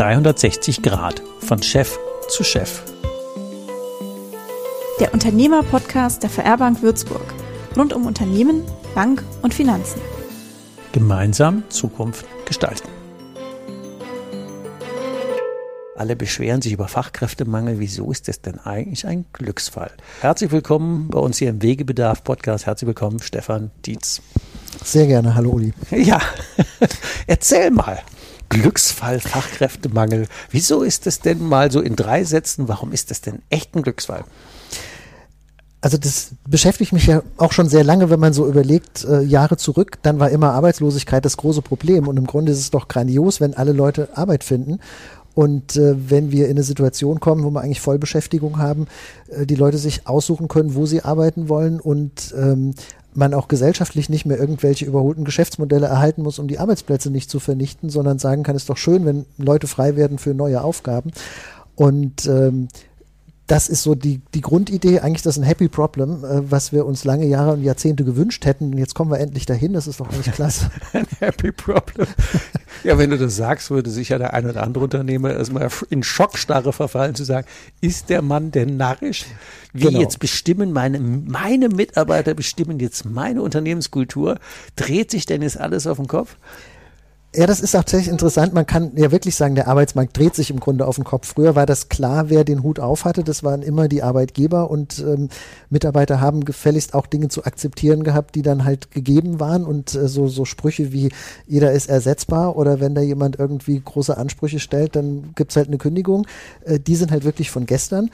360 Grad von Chef zu Chef. Der Unternehmer-Podcast der VR Bank Würzburg. Rund um Unternehmen, Bank und Finanzen. Gemeinsam Zukunft gestalten. Alle beschweren sich über Fachkräftemangel. Wieso ist das denn eigentlich ein Glücksfall? Herzlich willkommen bei uns hier im Wegebedarf Podcast. Herzlich willkommen, Stefan Dietz. Sehr gerne. Hallo, Uli. Ja, erzähl mal. Glücksfall, Fachkräftemangel. Wieso ist das denn mal so in drei Sätzen? Warum ist das denn echt ein Glücksfall? Also das beschäftigt mich ja auch schon sehr lange, wenn man so überlegt, äh, Jahre zurück, dann war immer Arbeitslosigkeit das große Problem. Und im Grunde ist es doch grandios, wenn alle Leute Arbeit finden. Und äh, wenn wir in eine Situation kommen, wo wir eigentlich Vollbeschäftigung haben, äh, die Leute sich aussuchen können, wo sie arbeiten wollen und ähm, man auch gesellschaftlich nicht mehr irgendwelche überholten Geschäftsmodelle erhalten muss, um die Arbeitsplätze nicht zu vernichten, sondern sagen kann, es ist doch schön, wenn Leute frei werden für neue Aufgaben. Und ähm, das ist so die, die Grundidee, eigentlich das ist ein Happy Problem, äh, was wir uns lange Jahre und Jahrzehnte gewünscht hätten. Und jetzt kommen wir endlich dahin, das ist doch eigentlich klasse. ein Happy Problem. Ja, wenn du das sagst, würde sicher der ein oder andere Unternehmer erstmal in Schockstarre verfallen zu sagen, ist der Mann denn narrisch? Wie genau. jetzt bestimmen meine, meine Mitarbeiter bestimmen jetzt meine Unternehmenskultur? Dreht sich denn jetzt alles auf den Kopf? Ja, das ist tatsächlich interessant. Man kann ja wirklich sagen, der Arbeitsmarkt dreht sich im Grunde auf den Kopf. Früher war das klar, wer den Hut auf hatte. Das waren immer die Arbeitgeber und ähm, Mitarbeiter haben gefälligst auch Dinge zu akzeptieren gehabt, die dann halt gegeben waren und äh, so, so Sprüche wie jeder ist ersetzbar oder wenn da jemand irgendwie große Ansprüche stellt, dann gibt's halt eine Kündigung. Äh, die sind halt wirklich von gestern.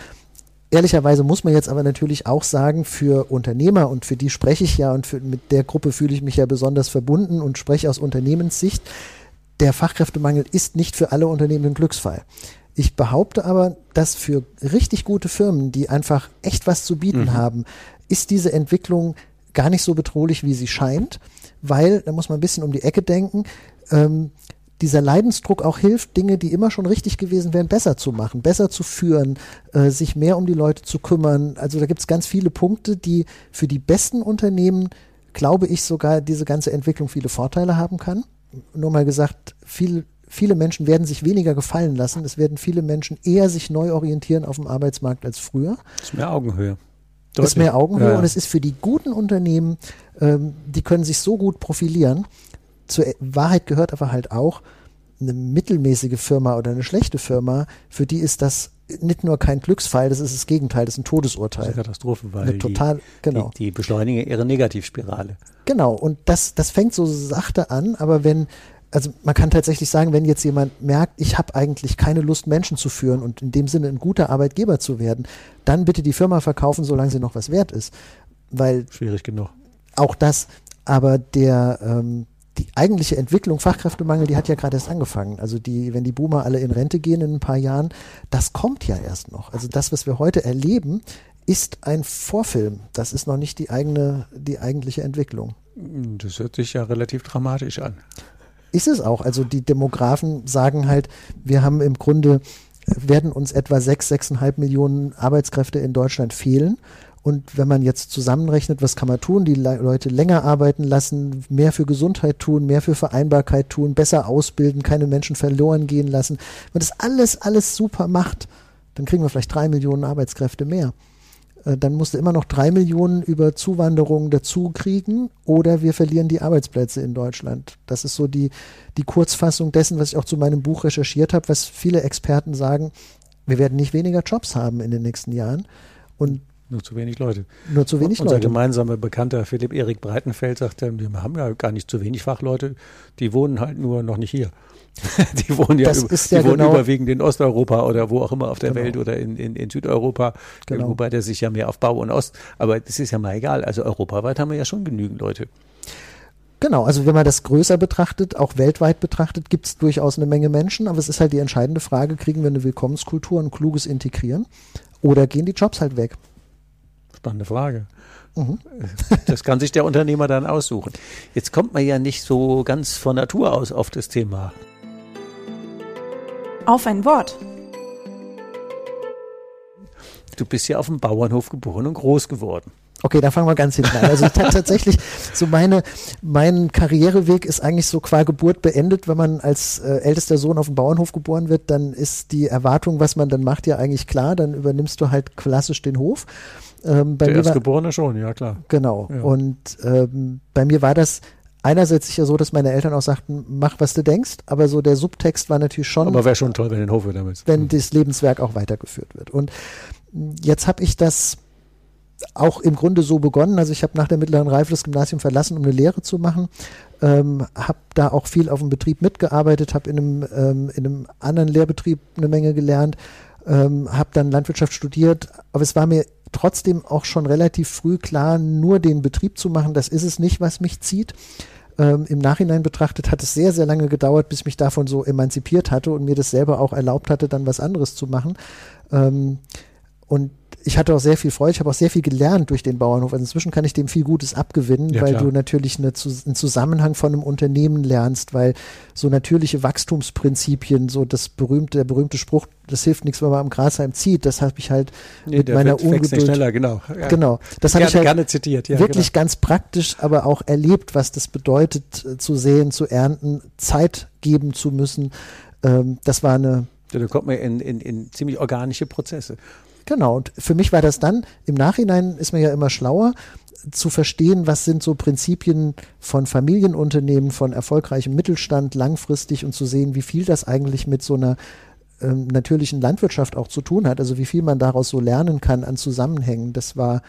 Ehrlicherweise muss man jetzt aber natürlich auch sagen, für Unternehmer und für die spreche ich ja und für, mit der Gruppe fühle ich mich ja besonders verbunden und spreche aus Unternehmenssicht, der Fachkräftemangel ist nicht für alle Unternehmen ein Glücksfall. Ich behaupte aber, dass für richtig gute Firmen, die einfach echt was zu bieten mhm. haben, ist diese Entwicklung gar nicht so bedrohlich, wie sie scheint, weil, da muss man ein bisschen um die Ecke denken, ähm, dieser Leidensdruck auch hilft, Dinge, die immer schon richtig gewesen wären, besser zu machen, besser zu führen, äh, sich mehr um die Leute zu kümmern. Also da gibt es ganz viele Punkte, die für die besten Unternehmen, glaube ich, sogar diese ganze Entwicklung viele Vorteile haben kann. Nur mal gesagt, viel, viele Menschen werden sich weniger gefallen lassen. Es werden viele Menschen eher sich neu orientieren auf dem Arbeitsmarkt als früher. Das ist mehr Augenhöhe. Das ist mehr Augenhöhe ja. und es ist für die guten Unternehmen, ähm, die können sich so gut profilieren, zur Wahrheit gehört aber halt auch, eine mittelmäßige Firma oder eine schlechte Firma, für die ist das nicht nur kein Glücksfall, das ist das Gegenteil, das ist ein Todesurteil. Das ist eine Katastrophe, weil eine total, die, genau. Die, die beschleunigen ihre Negativspirale. Genau, und das, das fängt so sachte an, aber wenn, also man kann tatsächlich sagen, wenn jetzt jemand merkt, ich habe eigentlich keine Lust, Menschen zu führen und in dem Sinne ein guter Arbeitgeber zu werden, dann bitte die Firma verkaufen, solange sie noch was wert ist. Weil schwierig genug. Auch das, aber der ähm, die eigentliche Entwicklung Fachkräftemangel, die hat ja gerade erst angefangen. Also die, wenn die Boomer alle in Rente gehen in ein paar Jahren, das kommt ja erst noch. Also das, was wir heute erleben, ist ein Vorfilm. Das ist noch nicht die eigene, die eigentliche Entwicklung. Das hört sich ja relativ dramatisch an. Ist es auch. Also die Demografen sagen halt, wir haben im Grunde werden uns etwa sechs, sechseinhalb Millionen Arbeitskräfte in Deutschland fehlen. Und wenn man jetzt zusammenrechnet, was kann man tun? Die Leute länger arbeiten lassen, mehr für Gesundheit tun, mehr für Vereinbarkeit tun, besser ausbilden, keine Menschen verloren gehen lassen. Wenn man das alles, alles super macht, dann kriegen wir vielleicht drei Millionen Arbeitskräfte mehr. Äh, dann musst du immer noch drei Millionen über Zuwanderung dazu kriegen oder wir verlieren die Arbeitsplätze in Deutschland. Das ist so die, die Kurzfassung dessen, was ich auch zu meinem Buch recherchiert habe, was viele Experten sagen, wir werden nicht weniger Jobs haben in den nächsten Jahren. Und nur zu wenig Leute. Nur zu wenig Unser Leute. Unser gemeinsamer Bekannter Philipp Erik Breitenfeld sagt, wir haben ja gar nicht zu wenig Fachleute, die wohnen halt nur noch nicht hier. die wohnen ja, über, die ja wohnen genau überwiegend in Osteuropa oder wo auch immer auf der genau. Welt oder in, in, in Südeuropa, genau. wobei der sich ja mehr auf Bau und Ost, aber das ist ja mal egal. Also europaweit haben wir ja schon genügend Leute. Genau, also wenn man das größer betrachtet, auch weltweit betrachtet, gibt es durchaus eine Menge Menschen, aber es ist halt die entscheidende Frage, kriegen wir eine Willkommenskultur, ein kluges Integrieren oder gehen die Jobs halt weg? Spannende Frage. Mhm. Das kann sich der Unternehmer dann aussuchen. Jetzt kommt man ja nicht so ganz von Natur aus auf das Thema. Auf ein Wort. Du bist ja auf dem Bauernhof geboren und groß geworden. Okay, da fangen wir ganz hinten an. Also tatsächlich, so meine, mein Karriereweg ist eigentlich so qua Geburt beendet. Wenn man als äh, ältester Sohn auf dem Bauernhof geboren wird, dann ist die Erwartung, was man dann macht, ja eigentlich klar. Dann übernimmst du halt klassisch den Hof. Ähm, bei Der Erstgeborene schon, ja klar. Genau. Ja. Und ähm, bei mir war das einerseits sicher so, dass meine Eltern auch sagten, mach, was du denkst, aber so der Subtext war natürlich schon. Aber wäre schon toll, wenn den Hof wieder willst. Wenn mhm. das Lebenswerk auch weitergeführt wird. Und jetzt habe ich das auch im Grunde so begonnen. Also ich habe nach der mittleren Reife das Gymnasium verlassen, um eine Lehre zu machen. Ähm, habe da auch viel auf dem Betrieb mitgearbeitet, habe in einem, ähm, in einem anderen Lehrbetrieb eine Menge gelernt, ähm, habe dann Landwirtschaft studiert. Aber es war mir trotzdem auch schon relativ früh klar, nur den Betrieb zu machen, das ist es nicht, was mich zieht. Ähm, Im Nachhinein betrachtet hat es sehr, sehr lange gedauert, bis ich mich davon so emanzipiert hatte und mir das selber auch erlaubt hatte, dann was anderes zu machen. Ähm, und ich hatte auch sehr viel Freude, ich habe auch sehr viel gelernt durch den Bauernhof. Also inzwischen kann ich dem viel Gutes abgewinnen, ja, weil klar. du natürlich eine, einen Zusammenhang von einem Unternehmen lernst, weil so natürliche Wachstumsprinzipien, so das berühmte, der berühmte Spruch, das hilft nichts, wenn man am Grashalm zieht, das habe ich halt nee, mit meiner Ungeduld. Schneller, genau. Ja. Genau. Das habe ich halt gerne zitiert, ja, wirklich genau. ganz praktisch, aber auch erlebt, was das bedeutet, äh, zu sehen, zu ernten, Zeit geben zu müssen. Ähm, das war eine ja, da kommt man in, in, in ziemlich organische Prozesse. Genau, und für mich war das dann, im Nachhinein ist man ja immer schlauer, zu verstehen, was sind so Prinzipien von Familienunternehmen, von erfolgreichem Mittelstand langfristig und zu sehen, wie viel das eigentlich mit so einer ähm, natürlichen Landwirtschaft auch zu tun hat, also wie viel man daraus so lernen kann an Zusammenhängen. Das war,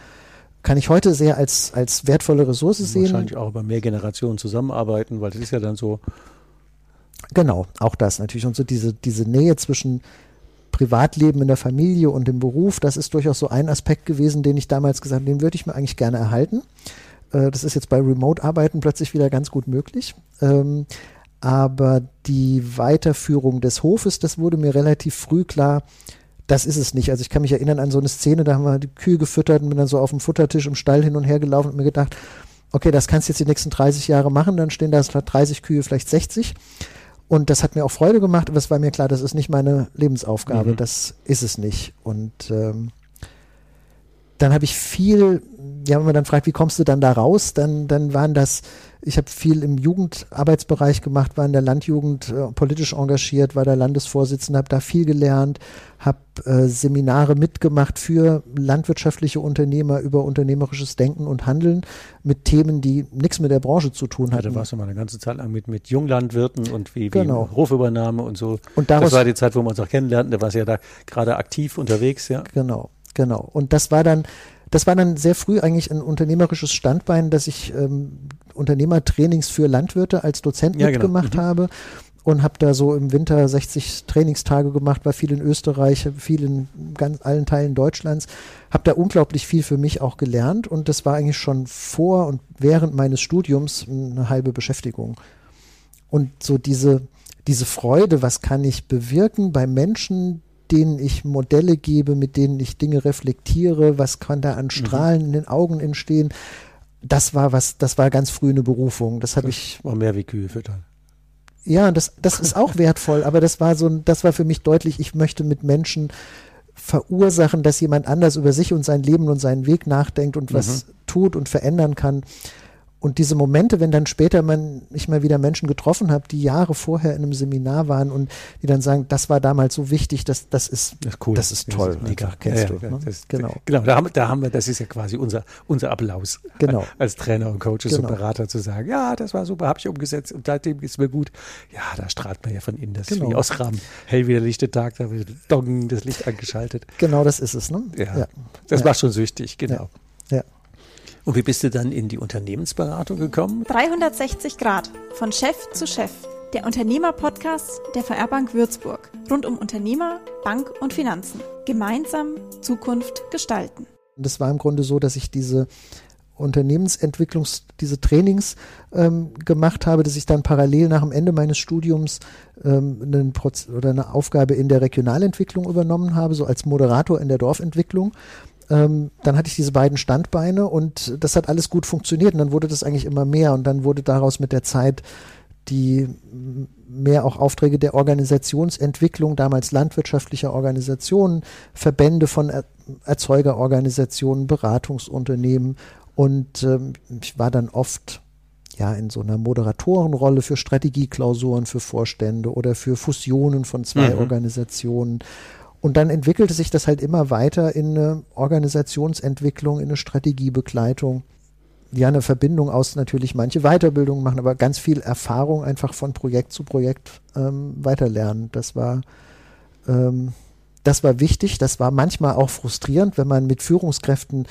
kann ich heute sehr als, als wertvolle Ressource sehen. Wahrscheinlich auch über mehr Generationen zusammenarbeiten, weil das ist ja dann so. Genau, auch das natürlich. Und so diese, diese Nähe zwischen Privatleben in der Familie und im Beruf, das ist durchaus so ein Aspekt gewesen, den ich damals gesagt habe, den würde ich mir eigentlich gerne erhalten. Äh, das ist jetzt bei Remote-Arbeiten plötzlich wieder ganz gut möglich. Ähm, aber die Weiterführung des Hofes, das wurde mir relativ früh klar, das ist es nicht. Also ich kann mich erinnern an so eine Szene, da haben wir die Kühe gefüttert und bin dann so auf dem Futtertisch im Stall hin und her gelaufen und mir gedacht, okay, das kannst du jetzt die nächsten 30 Jahre machen, dann stehen da statt 30 Kühe vielleicht 60. Und das hat mir auch Freude gemacht, aber es war mir klar, das ist nicht meine Lebensaufgabe, mhm. das ist es nicht. Und ähm, dann habe ich viel, ja, wenn man dann fragt, wie kommst du dann da raus, dann, dann waren das ich habe viel im Jugendarbeitsbereich gemacht, war in der Landjugend äh, politisch engagiert, war der Landesvorsitzende, habe da viel gelernt, habe äh, Seminare mitgemacht für landwirtschaftliche Unternehmer über unternehmerisches Denken und Handeln mit Themen, die nichts mit der Branche zu tun hatten. Ja, da warst du mal eine ganze Zeit lang mit, mit Junglandwirten und wie, wie genau. Hofübernahme und so. Und daraus, das war die Zeit, wo wir uns auch kennenlernten, da warst du ja da gerade aktiv unterwegs, ja. Genau, genau. Und das war dann das war dann sehr früh eigentlich ein unternehmerisches Standbein, dass ich ähm, Unternehmertrainings für Landwirte als Dozent ja, genau. mitgemacht genau. mhm. habe und habe da so im Winter 60 Trainingstage gemacht, war viel in Österreich, viel in ganz allen Teilen Deutschlands, habe da unglaublich viel für mich auch gelernt und das war eigentlich schon vor und während meines Studiums eine halbe Beschäftigung. Und so diese, diese Freude, was kann ich bewirken bei Menschen, denen ich Modelle gebe, mit denen ich Dinge reflektiere, was kann da an mhm. Strahlen mhm. in den Augen entstehen. Das war was, das war ganz früh eine Berufung. Das habe ich. War mehr wie Kühe füttern. Ja, das, das ist auch wertvoll, aber das war so, das war für mich deutlich, ich möchte mit Menschen verursachen, dass jemand anders über sich und sein Leben und seinen Weg nachdenkt und was mhm. tut und verändern kann. Und diese Momente, wenn dann später man ich mal wieder Menschen getroffen habe, die Jahre vorher in einem Seminar waren und die dann sagen, das war damals so wichtig, das, das ist, das ist cool. Das ist toll. Das ist mega. Kennst ja, du. Ja, ne? das, genau. Genau, da haben, da haben wir, das ist ja quasi unser, unser Applaus. Genau. Als Trainer und Coaches genau. und Berater zu sagen, ja, das war super, habe ich umgesetzt und seitdem ist mir gut. Ja, da strahlt man ja von innen, das genau. ist wie aus Rahmen. Hell wie der lichte Tag, da wird Dong, das Licht angeschaltet. Genau, das ist es, ne? Ja. ja. Das macht schon süchtig, genau. Und wie bist du dann in die Unternehmensberatung gekommen? 360 Grad, von Chef zu Chef. Der Unternehmer-Podcast der VR Bank Würzburg. Rund um Unternehmer, Bank und Finanzen. Gemeinsam Zukunft gestalten. Das war im Grunde so, dass ich diese Unternehmensentwicklungs, diese Trainings ähm, gemacht habe, dass ich dann parallel nach dem Ende meines Studiums ähm, einen Proz oder eine Aufgabe in der Regionalentwicklung übernommen habe, so als Moderator in der Dorfentwicklung ähm, dann hatte ich diese beiden Standbeine und das hat alles gut funktioniert und dann wurde das eigentlich immer mehr und dann wurde daraus mit der Zeit die mehr auch Aufträge der Organisationsentwicklung, damals landwirtschaftlicher Organisationen, Verbände von er Erzeugerorganisationen, Beratungsunternehmen und ähm, ich war dann oft ja in so einer Moderatorenrolle für Strategieklausuren für Vorstände oder für Fusionen von zwei mhm. Organisationen. Und dann entwickelte sich das halt immer weiter in eine Organisationsentwicklung, in eine Strategiebegleitung ja eine Verbindung aus natürlich manche Weiterbildungen machen, aber ganz viel Erfahrung einfach von Projekt zu Projekt ähm, weiterlernen. Das war ähm, das war wichtig. Das war manchmal auch frustrierend, wenn man mit Führungskräften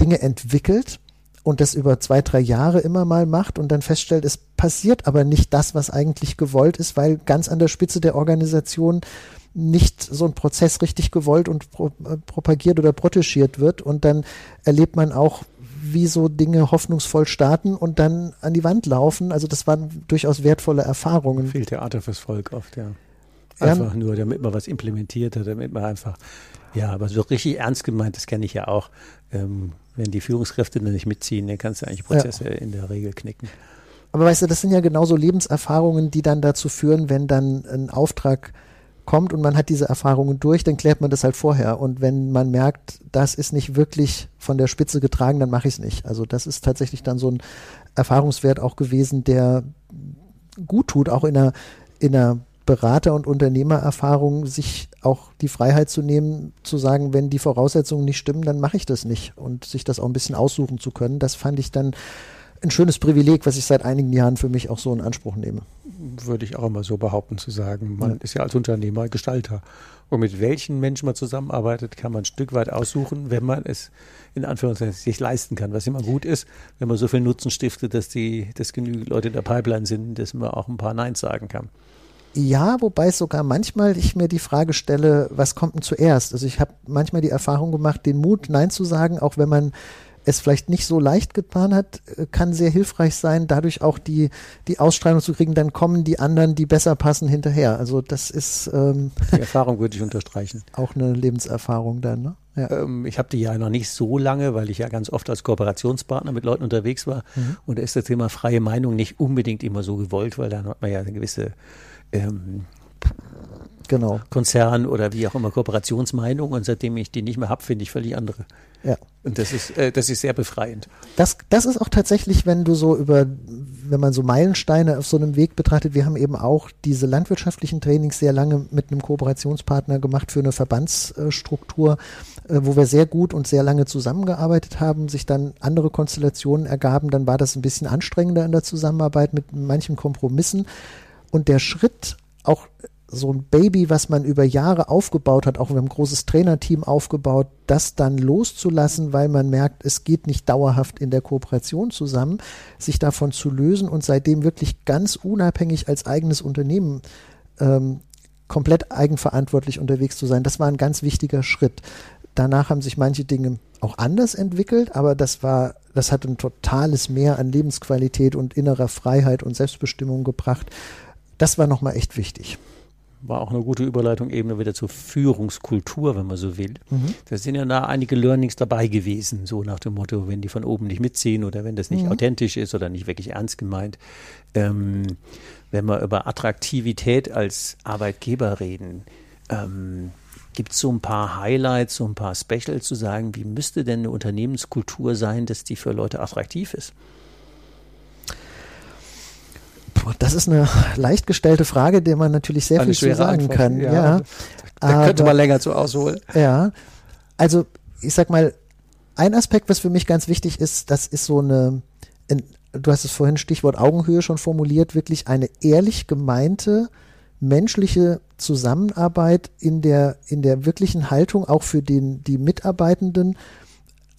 Dinge entwickelt und das über zwei, drei Jahre immer mal macht und dann feststellt, es passiert aber nicht das, was eigentlich gewollt ist, weil ganz an der Spitze der Organisation nicht so ein Prozess richtig gewollt und pro, äh, propagiert oder protegiert wird und dann erlebt man auch wie so Dinge hoffnungsvoll starten und dann an die Wand laufen. Also das waren durchaus wertvolle Erfahrungen. Viel Theater fürs Volk oft, ja. Einfach ja. nur, damit man was implementiert hat, damit man einfach, ja, aber so richtig ernst gemeint, das kenne ich ja auch. Ähm, wenn die Führungskräfte dann nicht mitziehen, dann kannst du eigentlich Prozesse ja. in der Regel knicken. Aber weißt du, das sind ja genauso Lebenserfahrungen, die dann dazu führen, wenn dann ein Auftrag kommt und man hat diese Erfahrungen durch, dann klärt man das halt vorher. Und wenn man merkt, das ist nicht wirklich von der Spitze getragen, dann mache ich es nicht. Also das ist tatsächlich dann so ein Erfahrungswert auch gewesen, der gut tut, auch in einer, in einer Berater- und Unternehmererfahrung, sich auch die Freiheit zu nehmen, zu sagen, wenn die Voraussetzungen nicht stimmen, dann mache ich das nicht. Und sich das auch ein bisschen aussuchen zu können, das fand ich dann ein schönes Privileg, was ich seit einigen Jahren für mich auch so in Anspruch nehme. Würde ich auch immer so behaupten, zu sagen, man ja. ist ja als Unternehmer Gestalter. Und mit welchen Menschen man zusammenarbeitet, kann man ein Stück weit aussuchen, wenn man es in Anführungszeichen sich leisten kann, was immer gut ist, wenn man so viel Nutzen stiftet, dass die, dass genügend Leute in der Pipeline sind, dass man auch ein paar Neins sagen kann. Ja, wobei sogar manchmal ich mir die Frage stelle, was kommt denn zuerst? Also ich habe manchmal die Erfahrung gemacht, den Mut, Nein zu sagen, auch wenn man es vielleicht nicht so leicht getan hat, äh, kann sehr hilfreich sein, dadurch auch die, die Ausstrahlung zu kriegen, dann kommen die anderen, die besser passen, hinterher. Also das ist ähm, Die Erfahrung würde ich unterstreichen. Auch eine Lebenserfahrung dann, ne? Ja. Ähm, ich habe die ja noch nicht so lange, weil ich ja ganz oft als Kooperationspartner mit Leuten unterwegs war. Mhm. Und da ist das Thema freie Meinung nicht unbedingt immer so gewollt, weil dann hat man ja eine gewisse ähm, genau. Konzern oder wie auch immer Kooperationsmeinung und seitdem ich die nicht mehr habe, finde ich völlig andere. Ja. Und das ist, äh, das ist sehr befreiend. Das, das ist auch tatsächlich, wenn du so über, wenn man so Meilensteine auf so einem Weg betrachtet, wir haben eben auch diese landwirtschaftlichen Trainings sehr lange mit einem Kooperationspartner gemacht für eine Verbandsstruktur, äh, wo wir sehr gut und sehr lange zusammengearbeitet haben, sich dann andere Konstellationen ergaben, dann war das ein bisschen anstrengender in der Zusammenarbeit mit manchen Kompromissen. Und der Schritt auch so ein Baby, was man über Jahre aufgebaut hat, auch wir haben ein großes Trainerteam aufgebaut, das dann loszulassen, weil man merkt, es geht nicht dauerhaft in der Kooperation zusammen, sich davon zu lösen und seitdem wirklich ganz unabhängig als eigenes Unternehmen ähm, komplett eigenverantwortlich unterwegs zu sein, das war ein ganz wichtiger Schritt. Danach haben sich manche Dinge auch anders entwickelt, aber das war, das hat ein totales Mehr an Lebensqualität und innerer Freiheit und Selbstbestimmung gebracht. Das war nochmal echt wichtig war auch eine gute Überleitung eben wieder zur Führungskultur, wenn man so will. Mhm. Da sind ja da einige Learnings dabei gewesen, so nach dem Motto, wenn die von oben nicht mitziehen oder wenn das nicht mhm. authentisch ist oder nicht wirklich ernst gemeint. Ähm, wenn wir über Attraktivität als Arbeitgeber reden, ähm, gibt es so ein paar Highlights, so ein paar Specials zu sagen, wie müsste denn eine Unternehmenskultur sein, dass die für Leute attraktiv ist? Das ist eine leicht gestellte Frage, der man natürlich sehr eine viel zu sagen Antwort, kann. Ja, ja. Da Aber, könnte man länger zu ausholen. Ja, also ich sag mal, ein Aspekt, was für mich ganz wichtig ist, das ist so eine, in, du hast es vorhin Stichwort Augenhöhe schon formuliert, wirklich eine ehrlich gemeinte menschliche Zusammenarbeit in der, in der wirklichen Haltung auch für den, die Mitarbeitenden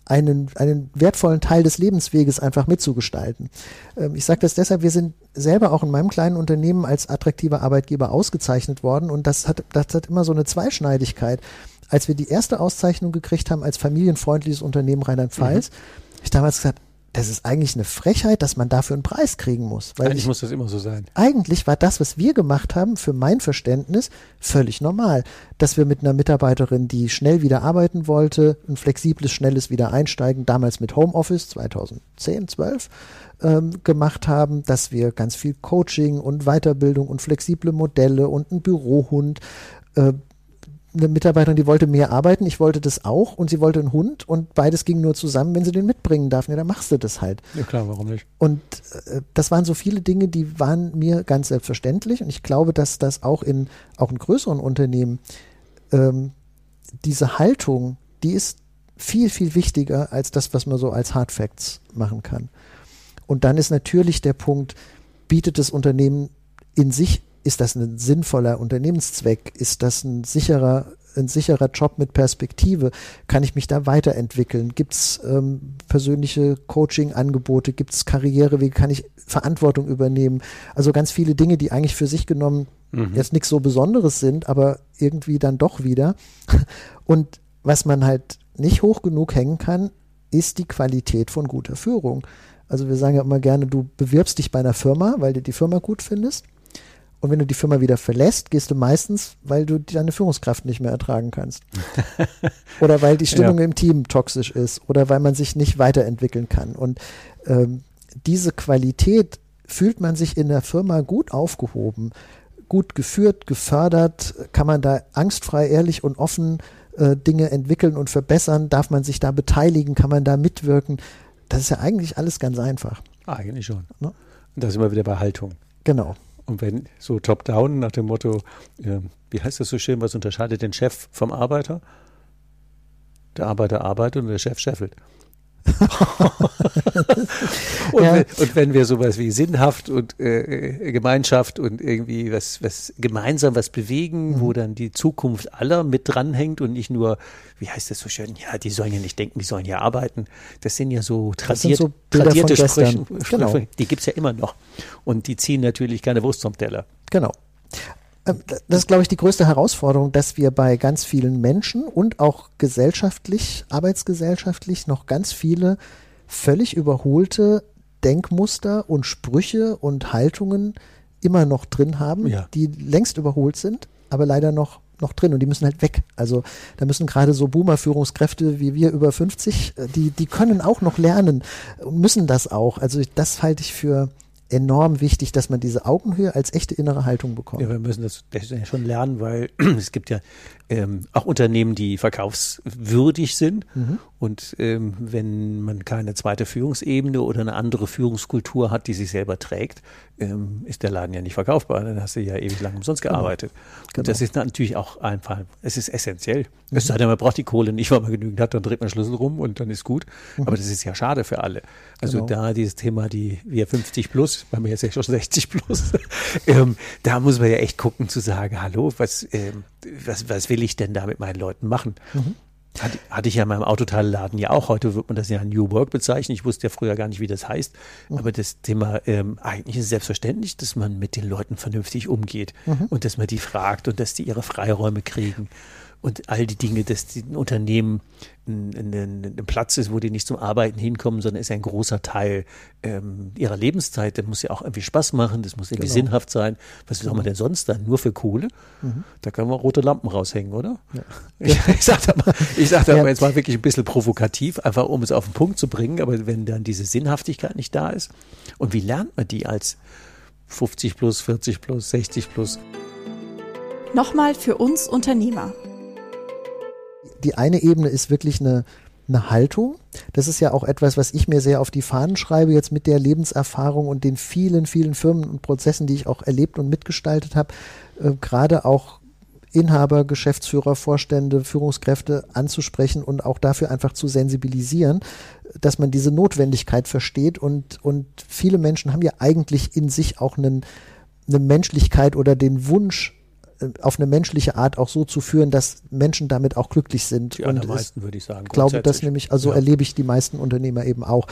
einen, einen wertvollen Teil des Lebensweges einfach mitzugestalten. Ähm, ich sage das deshalb, wir sind selber auch in meinem kleinen Unternehmen als attraktiver Arbeitgeber ausgezeichnet worden und das hat, das hat immer so eine Zweischneidigkeit. Als wir die erste Auszeichnung gekriegt haben als familienfreundliches Unternehmen Rheinland-Pfalz, mhm. ich damals gesagt, das ist eigentlich eine Frechheit, dass man dafür einen Preis kriegen muss. eigentlich ich, muss das immer so sein. Eigentlich war das, was wir gemacht haben, für mein Verständnis völlig normal. Dass wir mit einer Mitarbeiterin, die schnell wieder arbeiten wollte, ein flexibles, schnelles Wiedereinsteigen, damals mit Homeoffice 2010, 12, ähm, gemacht haben, dass wir ganz viel Coaching und Weiterbildung und flexible Modelle und einen Bürohund äh, eine Mitarbeiterin, die wollte mehr arbeiten, ich wollte das auch und sie wollte einen Hund und beides ging nur zusammen, wenn sie den mitbringen darf. Ja, dann machst du das halt. Ja klar, warum nicht? Und äh, das waren so viele Dinge, die waren mir ganz selbstverständlich und ich glaube, dass das auch in auch in größeren Unternehmen ähm, diese Haltung, die ist viel, viel wichtiger als das, was man so als Hard Facts machen kann. Und dann ist natürlich der Punkt, bietet das Unternehmen in sich ist das ein sinnvoller Unternehmenszweck? Ist das ein sicherer, ein sicherer Job mit Perspektive? Kann ich mich da weiterentwickeln? Gibt es ähm, persönliche Coaching-Angebote? Gibt es Karrierewege? Kann ich Verantwortung übernehmen? Also ganz viele Dinge, die eigentlich für sich genommen mhm. jetzt nichts so Besonderes sind, aber irgendwie dann doch wieder. Und was man halt nicht hoch genug hängen kann, ist die Qualität von guter Führung. Also wir sagen ja immer gerne, du bewirbst dich bei einer Firma, weil du die Firma gut findest. Und wenn du die Firma wieder verlässt, gehst du meistens, weil du deine Führungskraft nicht mehr ertragen kannst. oder weil die Stimmung ja. im Team toxisch ist oder weil man sich nicht weiterentwickeln kann. Und ähm, diese Qualität fühlt man sich in der Firma gut aufgehoben, gut geführt, gefördert, kann man da angstfrei, ehrlich und offen äh, Dinge entwickeln und verbessern, darf man sich da beteiligen, kann man da mitwirken. Das ist ja eigentlich alles ganz einfach. Eigentlich schon. Ne? Und da sind wir wieder bei Haltung. Genau. Und wenn so top-down nach dem Motto, äh, wie heißt das so schön, was unterscheidet den Chef vom Arbeiter? Der Arbeiter arbeitet und der Chef scheffelt. und, ja. wenn, und, wenn, wir sowas wie sinnhaft und äh, Gemeinschaft und irgendwie was, was gemeinsam was bewegen, mhm. wo dann die Zukunft aller mit dranhängt und nicht nur, wie heißt das so schön, ja, die sollen ja nicht denken, die sollen ja arbeiten. Das sind ja so, tradiert, so tradierte Sprüche, genau. die gibt es ja immer noch. Und die ziehen natürlich keine Wurst vom Teller. Genau. Ähm, das ist, glaube ich, die größte Herausforderung, dass wir bei ganz vielen Menschen und auch gesellschaftlich, arbeitsgesellschaftlich noch ganz viele völlig überholte Denkmuster und Sprüche und Haltungen immer noch drin haben, ja. die längst überholt sind, aber leider noch noch drin und die müssen halt weg. Also da müssen gerade so Boomer-Führungskräfte wie wir über 50, äh, die, die können auch noch lernen und müssen das auch. Also das halte ich für enorm wichtig, dass man diese Augenhöhe als echte innere Haltung bekommt. Ja, wir müssen das, schon lernen, weil es gibt ja ähm, auch Unternehmen, die verkaufswürdig sind. Mhm. Und ähm, wenn man keine zweite Führungsebene oder eine andere Führungskultur hat, die sich selber trägt, ähm, ist der Laden ja nicht verkaufbar. Dann hast du ja ewig lang umsonst genau. gearbeitet. Genau. Und das ist natürlich auch einfach, es ist essentiell. Mhm. Es sei denn, man braucht die Kohle nicht, weil man genügend hat, dann dreht man Schlüssel rum und dann ist gut. Mhm. Aber das ist ja schade für alle. Also genau. da dieses Thema, die wir 50 plus, weil wir jetzt ja schon 60 plus, ähm, da muss man ja echt gucken zu sagen, hallo, was, ähm, was, was will ich denn da mit meinen Leuten machen? Mhm. Hatte, hatte ich ja in meinem Autoteilladen ja auch. Heute wird man das ja New Work bezeichnen. Ich wusste ja früher gar nicht, wie das heißt. Mhm. Aber das Thema, ähm, eigentlich ist es selbstverständlich, dass man mit den Leuten vernünftig umgeht mhm. und dass man die fragt und dass die ihre Freiräume kriegen und all die Dinge, dass die Unternehmen ein, ein, ein, Platz ist, wo die nicht zum Arbeiten hinkommen, sondern ist ein großer Teil ähm, ihrer Lebenszeit. Das muss ja auch irgendwie Spaß machen, das muss irgendwie genau. sinnhaft sein. Was soll man denn sonst dann? Nur für Kohle? Mhm. Da können wir rote Lampen raushängen, oder? Ja. Ich, ich sage da, mal, ich sag da ja. mal jetzt mal wirklich ein bisschen provokativ, einfach um es auf den Punkt zu bringen, aber wenn dann diese Sinnhaftigkeit nicht da ist, und wie lernt man die als 50 plus, 40 plus, 60 plus? Nochmal für uns Unternehmer die eine Ebene ist wirklich eine, eine Haltung. Das ist ja auch etwas, was ich mir sehr auf die Fahnen schreibe, jetzt mit der Lebenserfahrung und den vielen, vielen Firmen und Prozessen, die ich auch erlebt und mitgestaltet habe, äh, gerade auch Inhaber, Geschäftsführer, Vorstände, Führungskräfte anzusprechen und auch dafür einfach zu sensibilisieren, dass man diese Notwendigkeit versteht und, und viele Menschen haben ja eigentlich in sich auch einen, eine Menschlichkeit oder den Wunsch, auf eine menschliche Art auch so zu führen, dass Menschen damit auch glücklich sind. Die allermeisten, würde ich sagen. Ich glaube das nämlich, also ja. erlebe ich die meisten Unternehmer eben auch.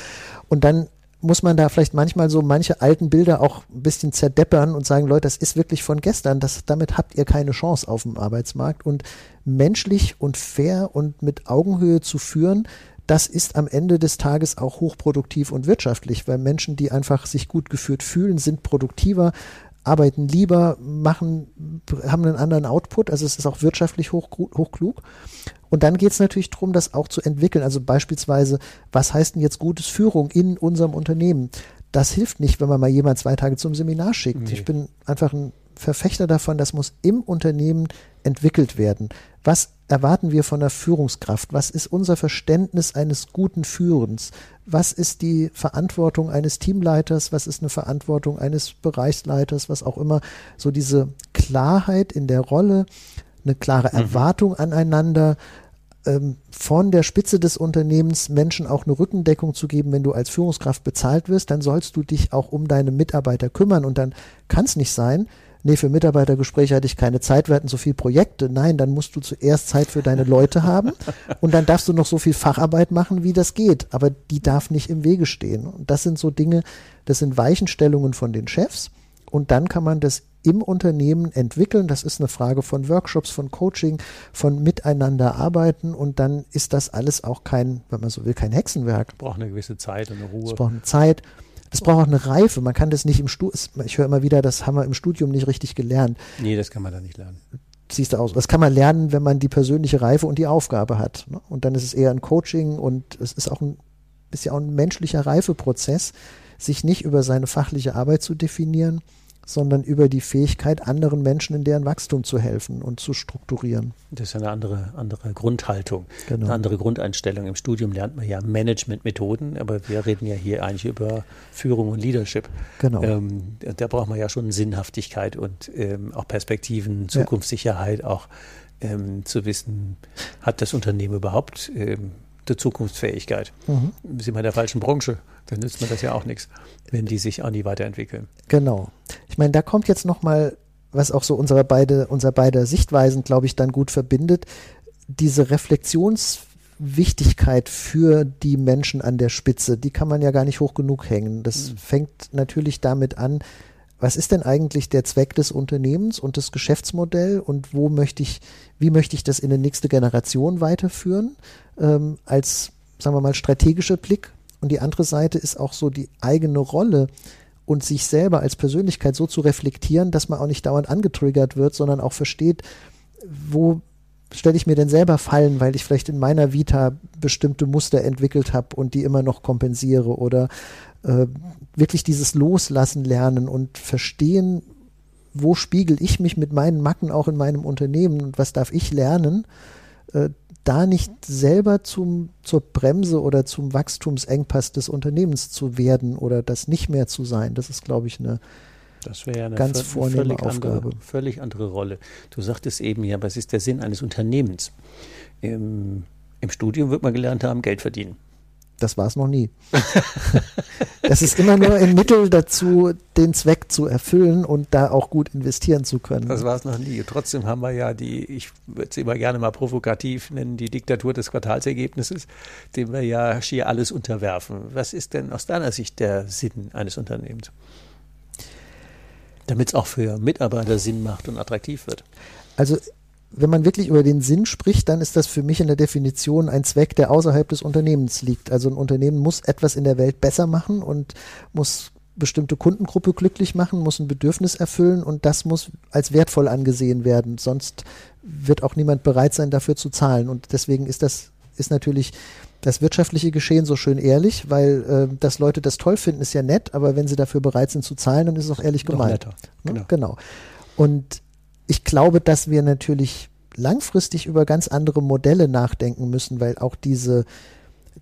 Und dann muss man da vielleicht manchmal so manche alten Bilder auch ein bisschen zerdeppern und sagen, Leute, das ist wirklich von gestern, das, damit habt ihr keine Chance auf dem Arbeitsmarkt. Und menschlich und fair und mit Augenhöhe zu führen, das ist am Ende des Tages auch hochproduktiv und wirtschaftlich, weil Menschen, die einfach sich gut geführt fühlen, sind produktiver, arbeiten lieber, machen, haben einen anderen Output, also es ist auch wirtschaftlich hoch, hochklug. Und dann geht es natürlich darum, das auch zu entwickeln. Also beispielsweise, was heißt denn jetzt gutes Führung in unserem Unternehmen? Das hilft nicht, wenn man mal jemand zwei Tage zum Seminar schickt. Nee. Ich bin einfach ein Verfechter davon, das muss im Unternehmen entwickelt werden. Was erwarten wir von der Führungskraft? Was ist unser Verständnis eines guten Führens? Was ist die Verantwortung eines Teamleiters? Was ist eine Verantwortung eines Bereichsleiters? Was auch immer. So diese Klarheit in der Rolle, eine klare mhm. Erwartung aneinander, ähm, von der Spitze des Unternehmens Menschen auch eine Rückendeckung zu geben, wenn du als Führungskraft bezahlt wirst, dann sollst du dich auch um deine Mitarbeiter kümmern und dann kann es nicht sein, nee, für Mitarbeitergespräche hatte ich keine Zeit, wir hatten so viele Projekte. Nein, dann musst du zuerst Zeit für deine Leute haben und dann darfst du noch so viel Facharbeit machen, wie das geht. Aber die darf nicht im Wege stehen. Und das sind so Dinge, das sind Weichenstellungen von den Chefs. Und dann kann man das im Unternehmen entwickeln. Das ist eine Frage von Workshops, von Coaching, von miteinander arbeiten und dann ist das alles auch kein, wenn man so will, kein Hexenwerk. Braucht eine gewisse Zeit und eine Ruhe. Es braucht eine Zeit. Das braucht auch eine Reife. Man kann das nicht im Studium, ich höre immer wieder, das haben wir im Studium nicht richtig gelernt. Nee, das kann man da nicht lernen. Siehst du aus. Das kann man lernen, wenn man die persönliche Reife und die Aufgabe hat. Ne? Und dann ist es eher ein Coaching und es ist auch ein, ist ja auch ein menschlicher Reifeprozess, sich nicht über seine fachliche Arbeit zu definieren, sondern über die Fähigkeit, anderen Menschen in deren Wachstum zu helfen und zu strukturieren. Das ist eine andere, andere Grundhaltung, genau. eine andere Grundeinstellung. Im Studium lernt man ja Managementmethoden, aber wir reden ja hier eigentlich über Führung und Leadership. Genau. Ähm, da braucht man ja schon Sinnhaftigkeit und ähm, auch Perspektiven, Zukunftssicherheit, ja. auch ähm, zu wissen, hat das Unternehmen überhaupt ähm, der Zukunftsfähigkeit. Mhm. Sind wir in der falschen Branche, dann nützt mir das ja auch nichts, wenn die sich auch nie weiterentwickeln. Genau. Ich meine, da kommt jetzt nochmal, was auch so unsere beide, unser beide Sichtweisen, glaube ich, dann gut verbindet, diese Reflexionswichtigkeit für die Menschen an der Spitze, die kann man ja gar nicht hoch genug hängen. Das mhm. fängt natürlich damit an, was ist denn eigentlich der Zweck des Unternehmens und das Geschäftsmodell und wo möchte ich, wie möchte ich das in die nächste Generation weiterführen, ähm, als, sagen wir mal, strategischer Blick. Und die andere Seite ist auch so die eigene Rolle und sich selber als Persönlichkeit so zu reflektieren, dass man auch nicht dauernd angetriggert wird, sondern auch versteht, wo stelle ich mir denn selber Fallen, weil ich vielleicht in meiner Vita bestimmte Muster entwickelt habe und die immer noch kompensiere oder äh, wirklich dieses Loslassen lernen und verstehen, wo spiegel ich mich mit meinen Macken auch in meinem Unternehmen und was darf ich lernen, äh, da nicht selber zum, zur Bremse oder zum Wachstumsengpass des Unternehmens zu werden oder das nicht mehr zu sein. Das ist, glaube ich, eine, das wäre ja eine ganz vornehme völlig Aufgabe. Andere, völlig andere Rolle. Du sagtest eben ja, was ist der Sinn eines Unternehmens? Im, Im Studium wird man gelernt haben, Geld verdienen. Das war es noch nie. das ist immer nur ein Mittel dazu, den Zweck zu erfüllen und da auch gut investieren zu können. Das war es noch nie. Trotzdem haben wir ja die, ich würde es immer gerne mal provokativ nennen, die Diktatur des Quartalsergebnisses, dem wir ja schier alles unterwerfen. Was ist denn aus deiner Sicht der Sinn eines Unternehmens? Damit es auch für Mitarbeiter Sinn macht und attraktiv wird. Also wenn man wirklich über den Sinn spricht, dann ist das für mich in der Definition ein Zweck, der außerhalb des Unternehmens liegt. Also ein Unternehmen muss etwas in der Welt besser machen und muss bestimmte Kundengruppe glücklich machen, muss ein Bedürfnis erfüllen und das muss als wertvoll angesehen werden. Sonst wird auch niemand bereit sein, dafür zu zahlen. Und deswegen ist das, ist natürlich das wirtschaftliche Geschehen so schön ehrlich, weil äh, dass Leute das toll finden, ist ja nett, aber wenn sie dafür bereit sind zu zahlen, dann ist es auch ehrlich gemeint. Ne? Genau. genau. Und ich glaube, dass wir natürlich langfristig über ganz andere Modelle nachdenken müssen, weil auch diese,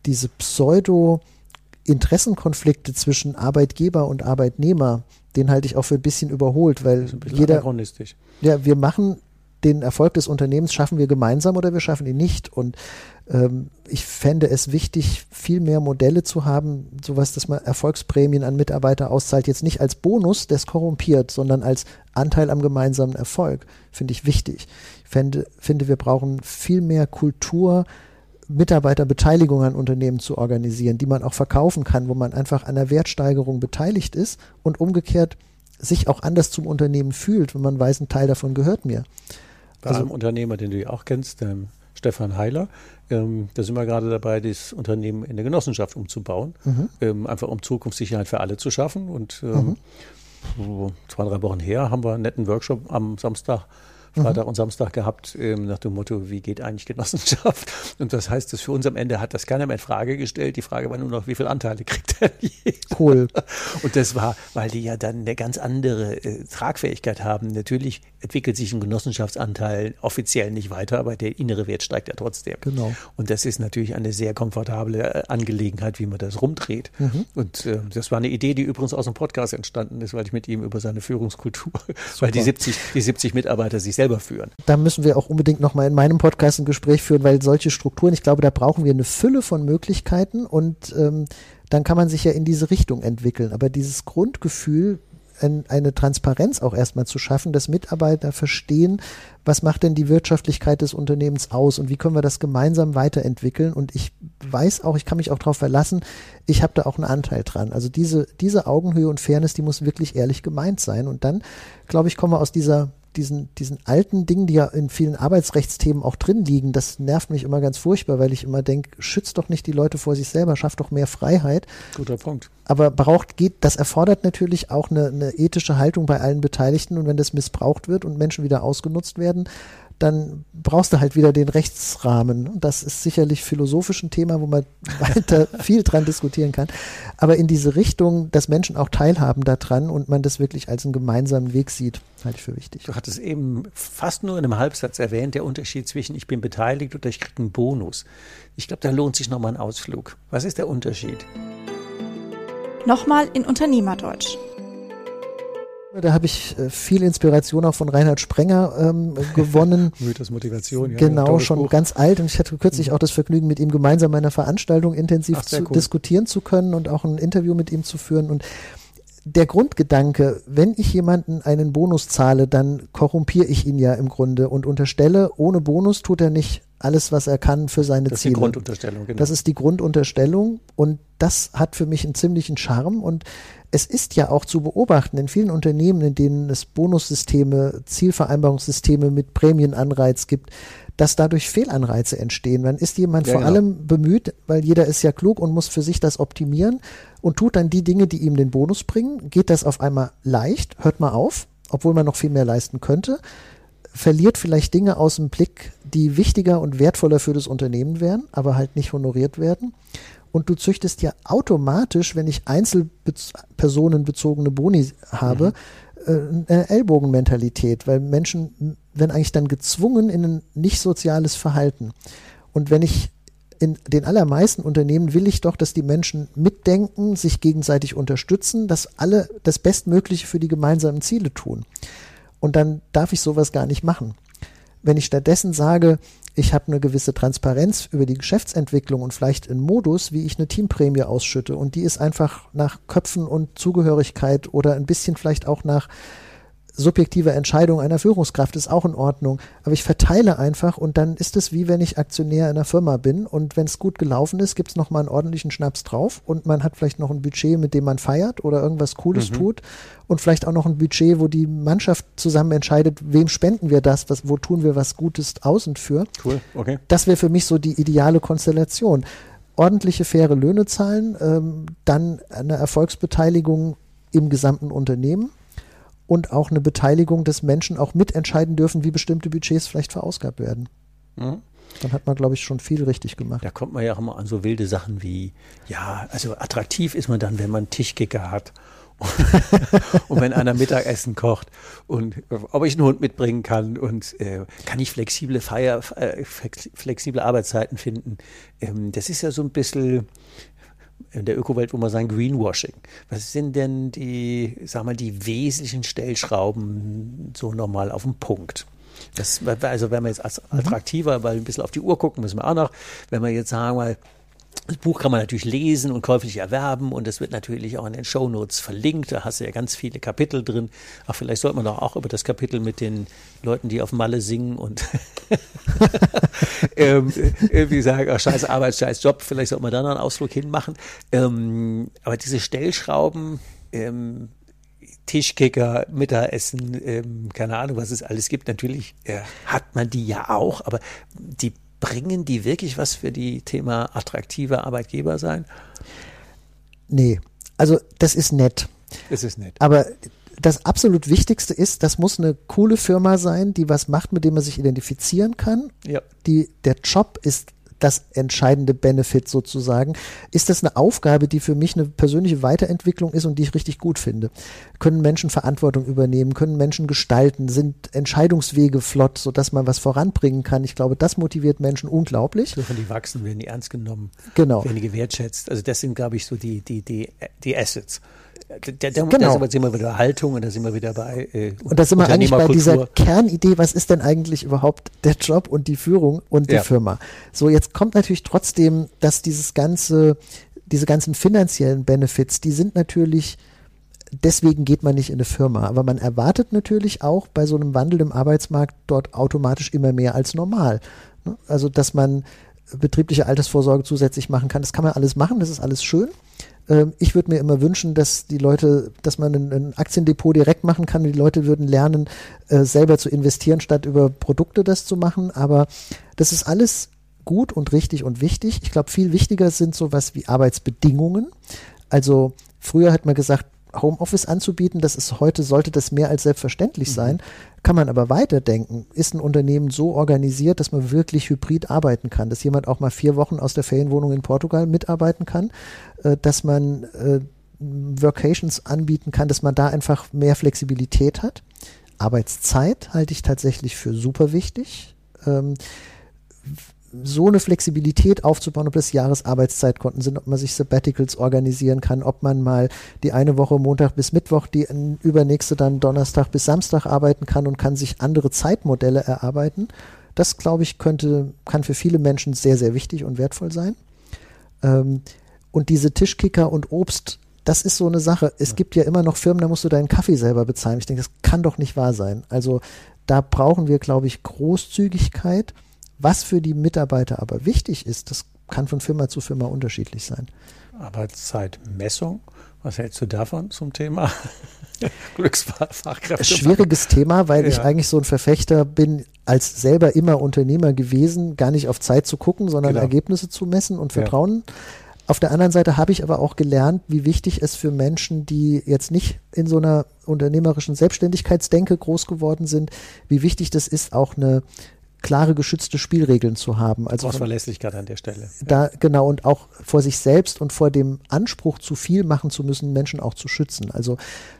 diese Pseudo- Interessenkonflikte zwischen Arbeitgeber und Arbeitnehmer, den halte ich auch für ein bisschen überholt, weil ein jeder, ja, wir machen den Erfolg des Unternehmens schaffen wir gemeinsam oder wir schaffen ihn nicht. Und ähm, ich fände es wichtig, viel mehr Modelle zu haben, sowas, dass man Erfolgsprämien an Mitarbeiter auszahlt, jetzt nicht als Bonus, der es korrumpiert, sondern als Anteil am gemeinsamen Erfolg, finde ich wichtig. Ich fände, finde, wir brauchen viel mehr Kultur, Mitarbeiterbeteiligung an Unternehmen zu organisieren, die man auch verkaufen kann, wo man einfach an der Wertsteigerung beteiligt ist und umgekehrt sich auch anders zum Unternehmen fühlt, wenn man weiß, ein Teil davon gehört mir. Bei also, einem Unternehmer, den du ja auch kennst, ähm, Stefan Heiler. Ähm, da sind wir gerade dabei, das Unternehmen in eine Genossenschaft umzubauen, mhm. ähm, einfach um Zukunftssicherheit für alle zu schaffen. Und ähm, mhm. zwei, drei Wochen her haben wir einen netten Workshop am Samstag Freitag mhm. und Samstag gehabt, ähm, nach dem Motto, wie geht eigentlich Genossenschaft? Und das heißt, dass für uns am Ende hat das keiner mehr in Frage gestellt. Die Frage war nur noch, wie viele Anteile kriegt er? Cool. Und das war, weil die ja dann eine ganz andere äh, Tragfähigkeit haben. Natürlich entwickelt sich ein Genossenschaftsanteil offiziell nicht weiter, aber der innere Wert steigt ja trotzdem. Genau. Und das ist natürlich eine sehr komfortable äh, Angelegenheit, wie man das rumdreht. Mhm. Und äh, das war eine Idee, die übrigens aus dem Podcast entstanden ist, weil ich mit ihm über seine Führungskultur, Super. weil die 70, die 70 Mitarbeiter sich selbst selber führen. Da müssen wir auch unbedingt nochmal in meinem Podcast ein Gespräch führen, weil solche Strukturen, ich glaube, da brauchen wir eine Fülle von Möglichkeiten und ähm, dann kann man sich ja in diese Richtung entwickeln. Aber dieses Grundgefühl, eine Transparenz auch erstmal zu schaffen, dass Mitarbeiter verstehen, was macht denn die Wirtschaftlichkeit des Unternehmens aus und wie können wir das gemeinsam weiterentwickeln. Und ich weiß auch, ich kann mich auch darauf verlassen, ich habe da auch einen Anteil dran. Also diese, diese Augenhöhe und Fairness, die muss wirklich ehrlich gemeint sein. Und dann, glaube ich, kommen wir aus dieser diesen, diesen alten Dingen, die ja in vielen Arbeitsrechtsthemen auch drin liegen, das nervt mich immer ganz furchtbar, weil ich immer denke, schützt doch nicht die Leute vor sich selber, schafft doch mehr Freiheit. Guter Punkt. Aber braucht, geht, das erfordert natürlich auch eine, eine ethische Haltung bei allen Beteiligten und wenn das missbraucht wird und Menschen wieder ausgenutzt werden, dann brauchst du halt wieder den Rechtsrahmen. Und das ist sicherlich philosophisch ein Thema, wo man weiter viel dran diskutieren kann. Aber in diese Richtung, dass Menschen auch teilhaben daran und man das wirklich als einen gemeinsamen Weg sieht, halte ich für wichtig. Du hattest eben fast nur in einem Halbsatz erwähnt, der Unterschied zwischen ich bin beteiligt oder ich kriege einen Bonus. Ich glaube, da lohnt sich nochmal ein Ausflug. Was ist der Unterschied? Nochmal in Unternehmerdeutsch. Da habe ich äh, viel Inspiration auch von Reinhard Sprenger ähm, gewonnen. Mythos Motivation, ja. Genau, schon Buch. ganz alt. Und ich hatte kürzlich mhm. auch das Vergnügen, mit ihm gemeinsam einer Veranstaltung intensiv Ach, zu cool. diskutieren zu können und auch ein Interview mit ihm zu führen. Und der Grundgedanke, wenn ich jemanden einen Bonus zahle, dann korrumpiere ich ihn ja im Grunde und unterstelle, ohne Bonus tut er nicht alles, was er kann für seine das Ziele. Das ist die Grundunterstellung, genau. Das ist die Grundunterstellung und das hat für mich einen ziemlichen Charme und es ist ja auch zu beobachten in vielen Unternehmen, in denen es Bonussysteme, Zielvereinbarungssysteme mit Prämienanreiz gibt, dass dadurch Fehlanreize entstehen. Dann ist jemand ja, vor genau. allem bemüht, weil jeder ist ja klug und muss für sich das optimieren und tut dann die Dinge, die ihm den Bonus bringen. Geht das auf einmal leicht, hört mal auf, obwohl man noch viel mehr leisten könnte, verliert vielleicht Dinge aus dem Blick, die wichtiger und wertvoller für das Unternehmen wären, aber halt nicht honoriert werden und du züchtest ja automatisch, wenn ich einzelpersonenbezogene Boni habe, mhm. äh, eine Ellbogenmentalität, weil Menschen werden eigentlich dann gezwungen in ein nicht soziales Verhalten. Und wenn ich in den allermeisten Unternehmen will ich doch, dass die Menschen mitdenken, sich gegenseitig unterstützen, dass alle das Bestmögliche für die gemeinsamen Ziele tun. Und dann darf ich sowas gar nicht machen. Wenn ich stattdessen sage, ich habe eine gewisse Transparenz über die Geschäftsentwicklung und vielleicht einen Modus, wie ich eine Teamprämie ausschütte. Und die ist einfach nach Köpfen und Zugehörigkeit oder ein bisschen vielleicht auch nach subjektive Entscheidung einer Führungskraft ist auch in Ordnung. Aber ich verteile einfach und dann ist es wie wenn ich Aktionär einer Firma bin und wenn es gut gelaufen ist, gibt es nochmal einen ordentlichen Schnaps drauf und man hat vielleicht noch ein Budget, mit dem man feiert oder irgendwas Cooles mhm. tut und vielleicht auch noch ein Budget, wo die Mannschaft zusammen entscheidet, wem spenden wir das, was, wo tun wir was Gutes außen für. Cool, okay. Das wäre für mich so die ideale Konstellation. Ordentliche, faire Löhne zahlen, ähm, dann eine Erfolgsbeteiligung im gesamten Unternehmen und auch eine Beteiligung des Menschen auch mitentscheiden dürfen, wie bestimmte Budgets vielleicht verausgabt werden. Mhm. Dann hat man, glaube ich, schon viel richtig gemacht. Da kommt man ja auch immer an so wilde Sachen wie, ja, also attraktiv ist man dann, wenn man Tischkicker hat. und wenn einer Mittagessen kocht und ob ich einen Hund mitbringen kann und äh, kann ich flexible Feier, äh, flexible Arbeitszeiten finden. Ähm, das ist ja so ein bisschen, in der Ökowelt, wo man sagen Greenwashing. Was sind denn die, sag mal, die wesentlichen Stellschrauben so normal auf den Punkt? Das, also wenn wir jetzt als mhm. attraktiver, weil ein bisschen auf die Uhr gucken müssen wir auch noch, wenn wir jetzt sagen mal, das Buch kann man natürlich lesen und käuflich erwerben und es wird natürlich auch in den Shownotes verlinkt. Da hast du ja ganz viele Kapitel drin. Ach, vielleicht sollte man doch auch über das Kapitel mit den Leuten, die auf Malle singen und ähm, irgendwie sagen, ach, scheiß Arbeit, scheiß Job, vielleicht sollte man da noch einen Ausflug hinmachen. Ähm, aber diese Stellschrauben, ähm, Tischkicker, Mittagessen, ähm, keine Ahnung, was es alles gibt. Natürlich äh, hat man die ja auch, aber die bringen die wirklich was für die Thema attraktive Arbeitgeber sein? Nee, also das ist nett. Es ist nett. Aber das absolut Wichtigste ist, das muss eine coole Firma sein, die was macht, mit dem man sich identifizieren kann. Ja. Die, der Job ist das entscheidende Benefit sozusagen. Ist das eine Aufgabe, die für mich eine persönliche Weiterentwicklung ist und die ich richtig gut finde? Können Menschen Verantwortung übernehmen? Können Menschen gestalten? Sind Entscheidungswege flott, sodass man was voranbringen kann? Ich glaube, das motiviert Menschen unglaublich. Dürfen die wachsen, werden die ernst genommen, genau. werden die gewertschätzt. Also das sind, glaube ich, so die, die, die, die Assets. Da, da, genau. da sind wir wieder Haltung und da sind wir wieder bei. Äh, und da sind wir eigentlich bei dieser Kernidee, was ist denn eigentlich überhaupt der Job und die Führung und die ja. Firma? So, jetzt kommt natürlich trotzdem, dass dieses ganze, diese ganzen finanziellen Benefits, die sind natürlich, deswegen geht man nicht in eine Firma. Aber man erwartet natürlich auch bei so einem Wandel im Arbeitsmarkt dort automatisch immer mehr als normal. Ne? Also, dass man betriebliche Altersvorsorge zusätzlich machen kann, das kann man alles machen, das ist alles schön. Ähm, ich würde mir immer wünschen, dass die Leute, dass man ein, ein Aktiendepot direkt machen kann. Die Leute würden lernen, äh, selber zu investieren, statt über Produkte das zu machen. Aber das ist alles gut und richtig und wichtig. Ich glaube, viel wichtiger sind sowas wie Arbeitsbedingungen. Also früher hat man gesagt, Homeoffice anzubieten, das ist heute, sollte das mehr als selbstverständlich mhm. sein. Kann man aber weiterdenken. Ist ein Unternehmen so organisiert, dass man wirklich hybrid arbeiten kann, dass jemand auch mal vier Wochen aus der Ferienwohnung in Portugal mitarbeiten kann, äh, dass man äh, Workations anbieten kann, dass man da einfach mehr Flexibilität hat. Arbeitszeit halte ich tatsächlich für super wichtig. Ähm, so eine Flexibilität aufzubauen, ob das Jahresarbeitszeitkonten sind, ob man sich Sabbaticals organisieren kann, ob man mal die eine Woche Montag bis Mittwoch, die übernächste dann Donnerstag bis Samstag arbeiten kann und kann sich andere Zeitmodelle erarbeiten. Das, glaube ich, könnte, kann für viele Menschen sehr, sehr wichtig und wertvoll sein. Ähm, und diese Tischkicker und Obst, das ist so eine Sache. Es ja. gibt ja immer noch Firmen, da musst du deinen Kaffee selber bezahlen. Ich denke, das kann doch nicht wahr sein. Also da brauchen wir, glaube ich, Großzügigkeit was für die Mitarbeiter aber wichtig ist, das kann von Firma zu Firma unterschiedlich sein. Arbeitszeitmessung, was hältst du davon zum Thema Glücksfachkräfte? Schwieriges Thema, weil ja. ich eigentlich so ein Verfechter bin, als selber immer Unternehmer gewesen, gar nicht auf Zeit zu gucken, sondern genau. Ergebnisse zu messen und Vertrauen. Ja. Auf der anderen Seite habe ich aber auch gelernt, wie wichtig es für Menschen, die jetzt nicht in so einer unternehmerischen Selbstständigkeitsdenke groß geworden sind, wie wichtig das ist, auch eine klare geschützte Spielregeln zu haben. Also von, Verlässlichkeit an der Stelle. Da genau und auch vor sich selbst und vor dem Anspruch, zu viel machen zu müssen, Menschen auch zu schützen. Also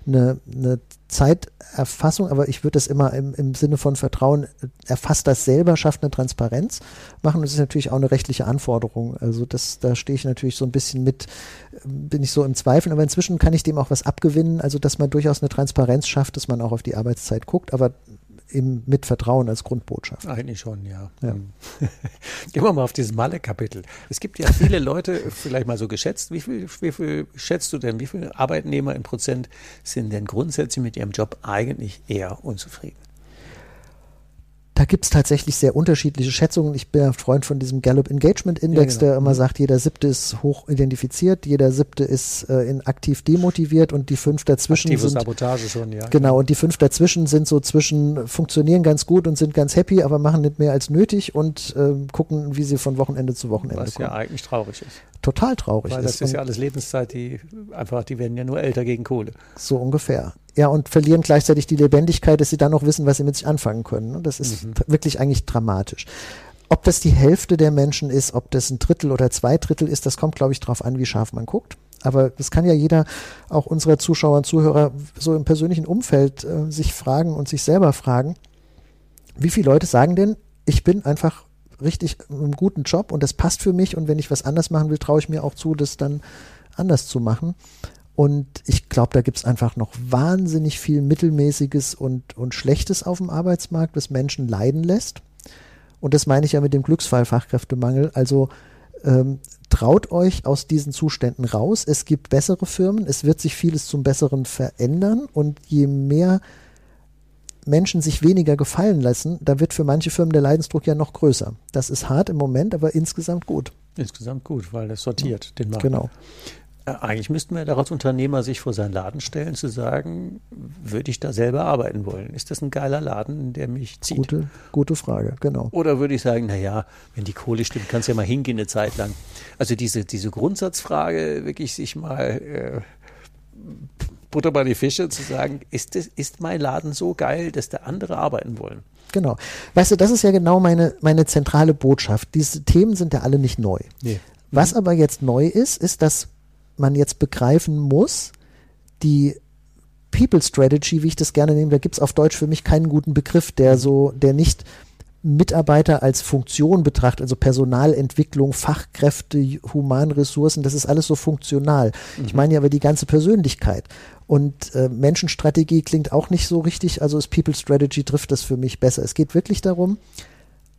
eine, eine Zeiterfassung, aber ich würde das immer im, im Sinne von Vertrauen, erfasst das selber, schafft eine Transparenz machen. Das ist natürlich auch eine rechtliche Anforderung. Also das, da stehe ich natürlich so ein bisschen mit, bin ich so im Zweifel, aber inzwischen kann ich dem auch was abgewinnen, also dass man durchaus eine Transparenz schafft, dass man auch auf die Arbeitszeit guckt, aber eben mit Vertrauen als Grundbotschaft. Eigentlich schon, ja. ja. Hm. Gehen wir mal auf dieses Malle-Kapitel. Es gibt ja viele Leute, vielleicht mal so geschätzt, wie viel, wie viel schätzt du denn, wie viele Arbeitnehmer in Prozent sind denn grundsätzlich mit ihrem Job eigentlich eher unzufrieden? Da gibt es tatsächlich sehr unterschiedliche Schätzungen. Ich bin ein Freund von diesem Gallup Engagement Index, ja, genau. der immer mhm. sagt, jeder siebte ist hoch identifiziert, jeder siebte ist äh, in aktiv demotiviert und die fünf dazwischen Aktive sind. Sabotage schon, ja. Genau, und die fünf dazwischen sind so zwischen, funktionieren ganz gut und sind ganz happy, aber machen nicht mehr als nötig und äh, gucken, wie sie von Wochenende zu Wochenende Was kommen. ja eigentlich traurig ist. Total traurig Weil das ist, ist ja alles Lebenszeit, die einfach, die werden ja nur älter gegen Kohle. So ungefähr ja, und verlieren gleichzeitig die Lebendigkeit, dass sie dann noch wissen, was sie mit sich anfangen können. Das ist mhm. wirklich eigentlich dramatisch. Ob das die Hälfte der Menschen ist, ob das ein Drittel oder zwei Drittel ist, das kommt, glaube ich, darauf an, wie scharf man guckt. Aber das kann ja jeder, auch unserer Zuschauer und Zuhörer, so im persönlichen Umfeld äh, sich fragen und sich selber fragen, wie viele Leute sagen denn, ich bin einfach richtig im guten Job und das passt für mich und wenn ich was anders machen will, traue ich mir auch zu, das dann anders zu machen. Und ich glaube, da gibt es einfach noch wahnsinnig viel Mittelmäßiges und, und Schlechtes auf dem Arbeitsmarkt, das Menschen leiden lässt. Und das meine ich ja mit dem Glücksfall Fachkräftemangel. Also ähm, traut euch aus diesen Zuständen raus. Es gibt bessere Firmen, es wird sich vieles zum Besseren verändern und je mehr Menschen sich weniger gefallen lassen, da wird für manche Firmen der Leidensdruck ja noch größer. Das ist hart im Moment, aber insgesamt gut. Insgesamt gut, weil das sortiert den Markt. Genau. Eigentlich müssten wir als Unternehmer sich vor seinen Laden stellen, zu sagen, würde ich da selber arbeiten wollen? Ist das ein geiler Laden, der mich zieht? Gute, gute Frage, genau. Oder würde ich sagen, naja, wenn die Kohle stimmt, kannst du ja mal hingehen eine Zeit lang. Also diese, diese Grundsatzfrage, wirklich sich mal äh, Butter bei die Fische zu sagen, ist, das, ist mein Laden so geil, dass da andere arbeiten wollen? Genau. Weißt du, das ist ja genau meine, meine zentrale Botschaft. Diese Themen sind ja alle nicht neu. Nee. Was aber jetzt neu ist, ist, dass man jetzt begreifen muss, die People Strategy, wie ich das gerne nehme, da gibt es auf Deutsch für mich keinen guten Begriff, der so, der nicht Mitarbeiter als Funktion betrachtet, also Personalentwicklung, Fachkräfte, Humanressourcen, das ist alles so funktional. Mhm. Ich meine ja aber die ganze Persönlichkeit. Und äh, Menschenstrategie klingt auch nicht so richtig, also ist People Strategy trifft das für mich besser. Es geht wirklich darum,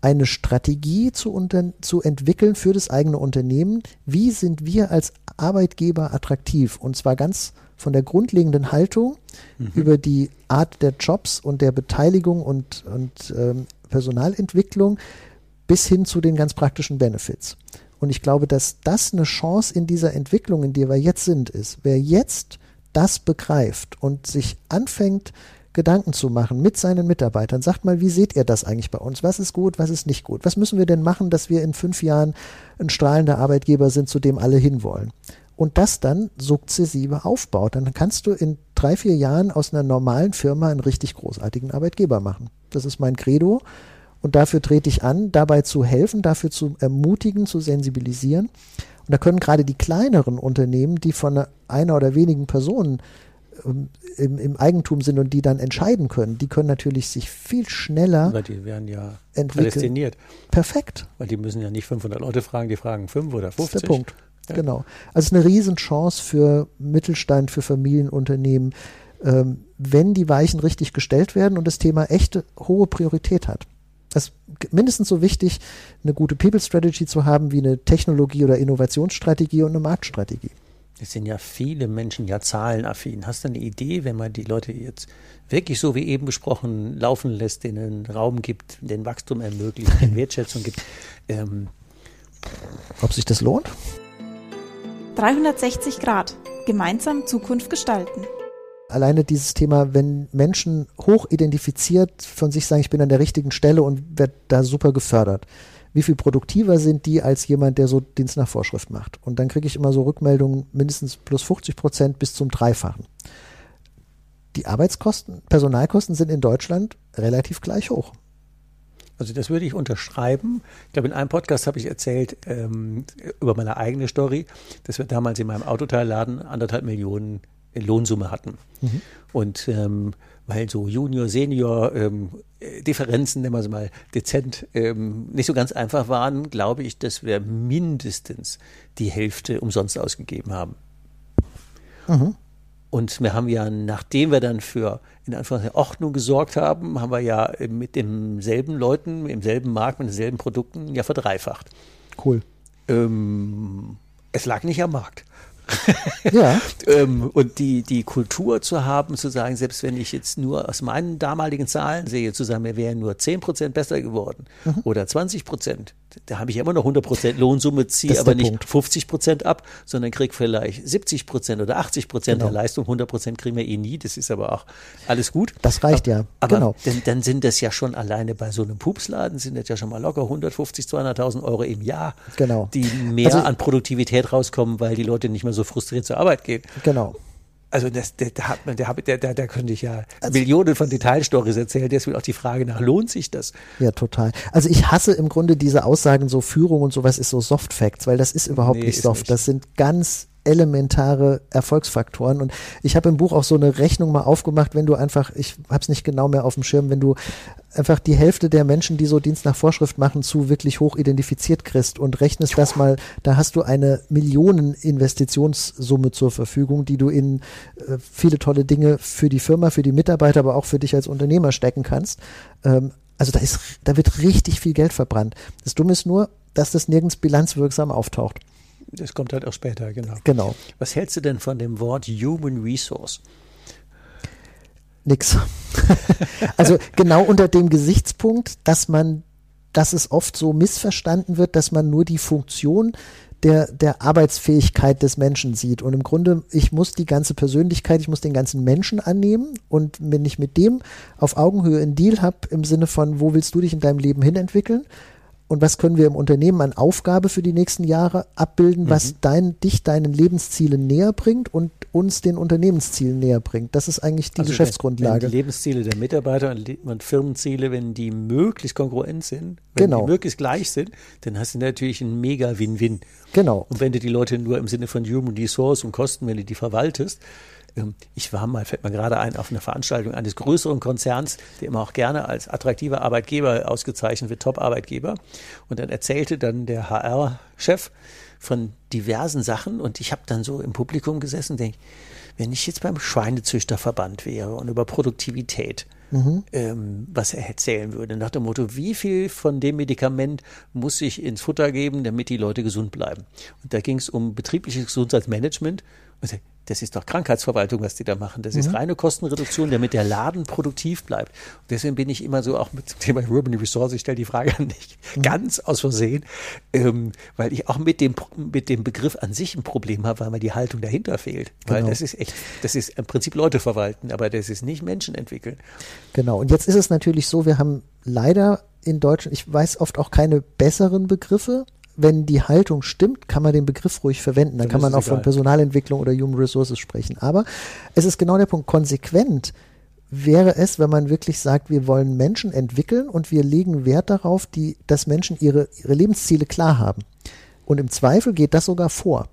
eine Strategie zu, zu entwickeln für das eigene Unternehmen. Wie sind wir als Arbeitgeber attraktiv? Und zwar ganz von der grundlegenden Haltung mhm. über die Art der Jobs und der Beteiligung und, und ähm, Personalentwicklung bis hin zu den ganz praktischen Benefits. Und ich glaube, dass das eine Chance in dieser Entwicklung, in der wir jetzt sind, ist. Wer jetzt das begreift und sich anfängt, Gedanken zu machen mit seinen Mitarbeitern. Sagt mal, wie seht ihr das eigentlich bei uns? Was ist gut, was ist nicht gut? Was müssen wir denn machen, dass wir in fünf Jahren ein strahlender Arbeitgeber sind, zu dem alle hinwollen? Und das dann sukzessive aufbaut. Dann kannst du in drei, vier Jahren aus einer normalen Firma einen richtig großartigen Arbeitgeber machen. Das ist mein Credo. Und dafür trete ich an, dabei zu helfen, dafür zu ermutigen, zu sensibilisieren. Und da können gerade die kleineren Unternehmen, die von einer oder wenigen Personen im, im, Eigentum sind und die dann entscheiden können, die können natürlich sich viel schneller Weil die werden ja entwickeln. prädestiniert. Perfekt. Weil die müssen ja nicht 500 Leute fragen, die fragen 5 oder 50. Das ist der Punkt. Ja. Genau. Also es ist eine Riesenchance für Mittelstand, für Familienunternehmen, ähm, wenn die Weichen richtig gestellt werden und das Thema echte hohe Priorität hat. Das ist mindestens so wichtig, eine gute People Strategy zu haben, wie eine Technologie- oder Innovationsstrategie und eine Marktstrategie. Es sind ja viele Menschen ja zahlenaffin. Hast du eine Idee, wenn man die Leute jetzt wirklich so wie eben besprochen laufen lässt, denen Raum gibt, den Wachstum ermöglicht, den Wertschätzung gibt? Ähm, Ob sich das lohnt? 360 Grad. Gemeinsam Zukunft gestalten. Alleine dieses Thema, wenn Menschen hoch identifiziert von sich sagen, ich bin an der richtigen Stelle und werde da super gefördert wie viel produktiver sind die als jemand, der so Dienst nach Vorschrift macht. Und dann kriege ich immer so Rückmeldungen mindestens plus 50 Prozent bis zum Dreifachen. Die Arbeitskosten, Personalkosten sind in Deutschland relativ gleich hoch. Also das würde ich unterschreiben. Ich glaube, in einem Podcast habe ich erzählt ähm, über meine eigene Story, dass wir damals in meinem Autoteilladen anderthalb Millionen Lohnsumme hatten. Mhm. Und ähm, weil so Junior, Senior ähm, Differenzen, nennen wir es mal dezent, ähm, nicht so ganz einfach waren, glaube ich, dass wir mindestens die Hälfte umsonst ausgegeben haben. Mhm. Und wir haben ja, nachdem wir dann für in Anführungszeichen Ordnung gesorgt haben, haben wir ja mit demselben Leuten, im selben Markt, mit denselben Produkten ja verdreifacht. Cool. Ähm, es lag nicht am Markt. ja. ähm, und die, die Kultur zu haben, zu sagen, selbst wenn ich jetzt nur aus meinen damaligen Zahlen sehe, zu sagen, wir wären nur 10% besser geworden mhm. oder 20%, da habe ich immer noch 100% Lohnsumme, ziehe aber nicht Punkt. 50% ab, sondern kriege vielleicht 70% oder 80% genau. der Leistung. 100% kriegen wir eh nie, das ist aber auch alles gut. Das reicht ja, aber genau. Dann, dann sind das ja schon alleine bei so einem Pupsladen, sind das ja schon mal locker 150, 200.000 Euro im Jahr, genau. die mehr also, an Produktivität rauskommen, weil die Leute nicht mehr so frustriert zur Arbeit gehen. Genau. Also das, der, der, hat man, der, der, der, der könnte ich ja also, Millionen von Detailstories erzählen. Deswegen auch die Frage nach, lohnt sich das? Ja, total. Also ich hasse im Grunde diese Aussagen, so Führung und sowas ist so Soft Facts, weil das ist überhaupt nee, nicht soft. Nicht. Das sind ganz elementare Erfolgsfaktoren. Und ich habe im Buch auch so eine Rechnung mal aufgemacht, wenn du einfach, ich habe es nicht genau mehr auf dem Schirm, wenn du einfach die Hälfte der Menschen, die so Dienst nach Vorschrift machen, zu wirklich hoch identifiziert kriegst und rechnest das mal, da hast du eine Millionen-Investitionssumme zur Verfügung, die du in äh, viele tolle Dinge für die Firma, für die Mitarbeiter, aber auch für dich als Unternehmer stecken kannst. Ähm, also da ist, da wird richtig viel Geld verbrannt. Das Dumme ist nur, dass das nirgends bilanzwirksam auftaucht. Das kommt halt auch später, genau. Genau. Was hältst du denn von dem Wort Human Resource? Nix. also genau unter dem Gesichtspunkt, dass man, dass es oft so missverstanden wird, dass man nur die Funktion der, der Arbeitsfähigkeit des Menschen sieht. Und im Grunde, ich muss die ganze Persönlichkeit, ich muss den ganzen Menschen annehmen. Und wenn ich mit dem auf Augenhöhe einen Deal habe, im Sinne von, wo willst du dich in deinem Leben hinentwickeln? Und was können wir im Unternehmen an Aufgabe für die nächsten Jahre abbilden, mhm. was dein, dich deinen Lebenszielen näher bringt und uns den Unternehmenszielen näher bringt. Das ist eigentlich die also Geschäftsgrundlage. Wenn, die Lebensziele der Mitarbeiter und Firmenziele, wenn die möglichst kongruent sind, wenn genau. die möglichst gleich sind, dann hast du natürlich einen mega Win-Win. Genau. Und wenn du die Leute nur im Sinne von Human Resource und Kosten, wenn du die verwaltest, ich war mal, fällt mir gerade ein, auf einer Veranstaltung eines größeren Konzerns, der immer auch gerne als attraktiver Arbeitgeber ausgezeichnet wird, Top-Arbeitgeber. Und dann erzählte dann der HR-Chef von diversen Sachen und ich habe dann so im Publikum gesessen und denke, wenn ich jetzt beim Schweinezüchterverband wäre und über Produktivität mhm. ähm, was er erzählen würde, nach dem Motto, wie viel von dem Medikament muss ich ins Futter geben, damit die Leute gesund bleiben. Und da ging es um betriebliches Gesundheitsmanagement. Ich, das ist doch Krankheitsverwaltung, was die da machen. Das mhm. ist reine Kostenreduktion, damit der Laden produktiv bleibt. Und deswegen bin ich immer so auch mit dem Thema Urban Resource, ich stelle die Frage an dich mhm. ganz aus Versehen, ähm, weil ich auch mit dem, mit dem Begriff an sich ein Problem habe, weil mir die Haltung dahinter fehlt. Weil genau. das ist echt, das ist im Prinzip Leute verwalten, aber das ist nicht Menschen entwickeln. Genau. Und jetzt ist es natürlich so, wir haben leider in Deutschland, ich weiß oft auch keine besseren Begriffe, wenn die Haltung stimmt, kann man den Begriff ruhig verwenden. Dann, Dann kann man auch egal. von Personalentwicklung oder Human Resources sprechen. Aber es ist genau der Punkt, konsequent wäre es, wenn man wirklich sagt, wir wollen Menschen entwickeln und wir legen Wert darauf, die, dass Menschen ihre, ihre Lebensziele klar haben. Und im Zweifel geht das sogar vor.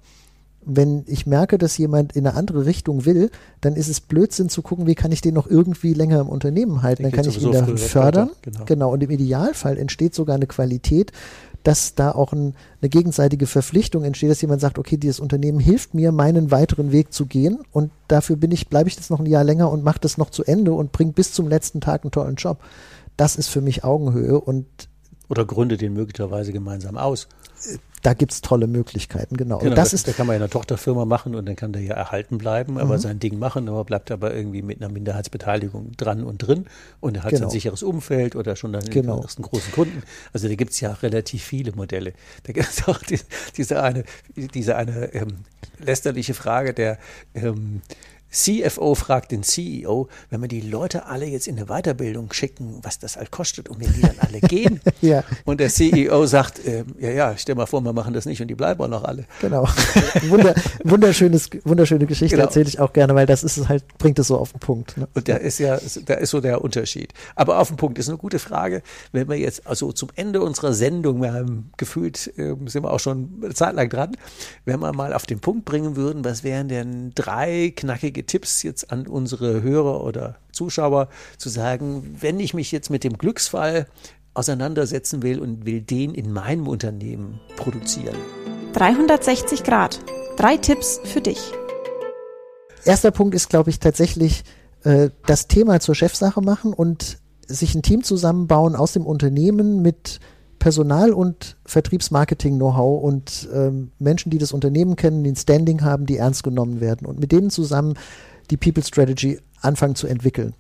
Wenn ich merke, dass jemand in eine andere Richtung will, dann ist es Blödsinn zu gucken, wie kann ich den noch irgendwie länger im Unternehmen halten. Dann kann ich ihn da fördern. Genau. genau. Und im Idealfall entsteht sogar eine Qualität, dass da auch ein, eine gegenseitige Verpflichtung entsteht, dass jemand sagt, okay, dieses Unternehmen hilft mir, meinen weiteren Weg zu gehen und dafür bin ich, bleibe ich jetzt noch ein Jahr länger und mache das noch zu Ende und bringe bis zum letzten Tag einen tollen Job. Das ist für mich Augenhöhe und oder gründe den möglicherweise gemeinsam aus. Da gibt's tolle Möglichkeiten, genau. genau das, das ist, da kann man ja eine Tochterfirma machen und dann kann der ja erhalten bleiben, aber mhm. sein Ding machen, aber bleibt aber irgendwie mit einer Minderheitsbeteiligung dran und drin und er hat genau. sein sicheres Umfeld oder schon dann genau. den ersten großen Kunden. Also da gibt's ja relativ viele Modelle. Da gibt's auch die, diese eine, diese eine ähm, lästerliche Frage der ähm, CFO fragt den CEO, wenn wir die Leute alle jetzt in eine Weiterbildung schicken, was das halt kostet und wenn die dann alle gehen. ja. Und der CEO sagt, äh, ja, ja, stell mal vor, wir machen das nicht und die bleiben auch noch alle. Genau. Wunder, wunderschönes, wunderschöne Geschichte genau. erzähle ich auch gerne, weil das ist halt, bringt es so auf den Punkt. Ne? Und da ist ja, da ist so der Unterschied. Aber auf den Punkt ist eine gute Frage, wenn wir jetzt also zum Ende unserer Sendung, wir haben gefühlt, äh, sind wir auch schon eine Zeit lang dran, wenn wir mal auf den Punkt bringen würden, was wären denn drei knackige Tipps jetzt an unsere Hörer oder Zuschauer zu sagen, wenn ich mich jetzt mit dem Glücksfall auseinandersetzen will und will den in meinem Unternehmen produzieren. 360 Grad. Drei Tipps für dich. Erster Punkt ist, glaube ich, tatsächlich äh, das Thema zur Chefsache machen und sich ein Team zusammenbauen aus dem Unternehmen mit Personal- und Vertriebsmarketing-Know-how und ähm, Menschen, die das Unternehmen kennen, die ein Standing haben, die ernst genommen werden und mit denen zusammen die People Strategy anfangen zu entwickeln.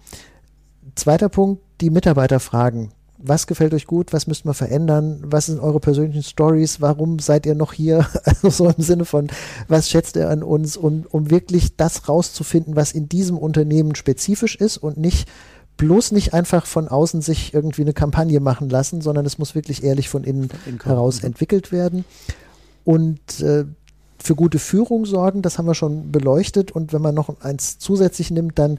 Zweiter Punkt, die Mitarbeiter fragen. Was gefällt euch gut? Was müsst ihr verändern? Was sind eure persönlichen Stories? Warum seid ihr noch hier? Also so im Sinne von, was schätzt ihr an uns? Und um wirklich das rauszufinden, was in diesem Unternehmen spezifisch ist und nicht bloß nicht einfach von außen sich irgendwie eine Kampagne machen lassen, sondern es muss wirklich ehrlich von innen, von innen heraus mhm. entwickelt werden. Und äh, für gute Führung sorgen, das haben wir schon beleuchtet. Und wenn man noch eins zusätzlich nimmt, dann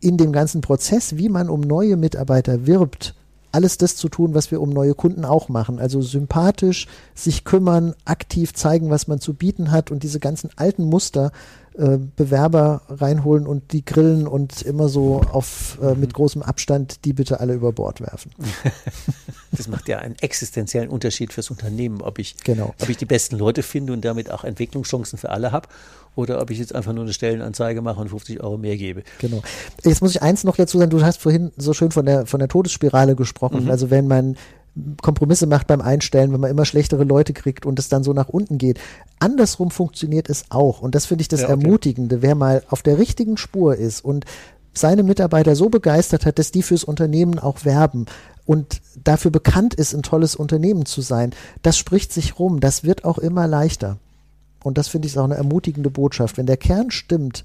in dem ganzen Prozess, wie man um neue Mitarbeiter wirbt, alles das zu tun, was wir um neue Kunden auch machen. Also sympathisch, sich kümmern, aktiv zeigen, was man zu bieten hat und diese ganzen alten Muster äh, Bewerber reinholen und die grillen und immer so auf äh, mit großem Abstand die bitte alle über Bord werfen. Das macht ja einen existenziellen Unterschied fürs Unternehmen, ob ich, genau. ob ich die besten Leute finde und damit auch Entwicklungschancen für alle habe oder ob ich jetzt einfach nur eine Stellenanzeige mache und 50 Euro mehr gebe. Genau. Jetzt muss ich eins noch dazu sagen, du hast vorhin so schön von der, von der Todesspirale gesprochen. Mhm. Also wenn man Kompromisse macht beim Einstellen, wenn man immer schlechtere Leute kriegt und es dann so nach unten geht. Andersrum funktioniert es auch. Und das finde ich das ja, okay. Ermutigende. Wer mal auf der richtigen Spur ist und seine Mitarbeiter so begeistert hat, dass die fürs Unternehmen auch werben und dafür bekannt ist, ein tolles Unternehmen zu sein, das spricht sich rum, das wird auch immer leichter. Und das finde ich auch eine ermutigende Botschaft. Wenn der Kern stimmt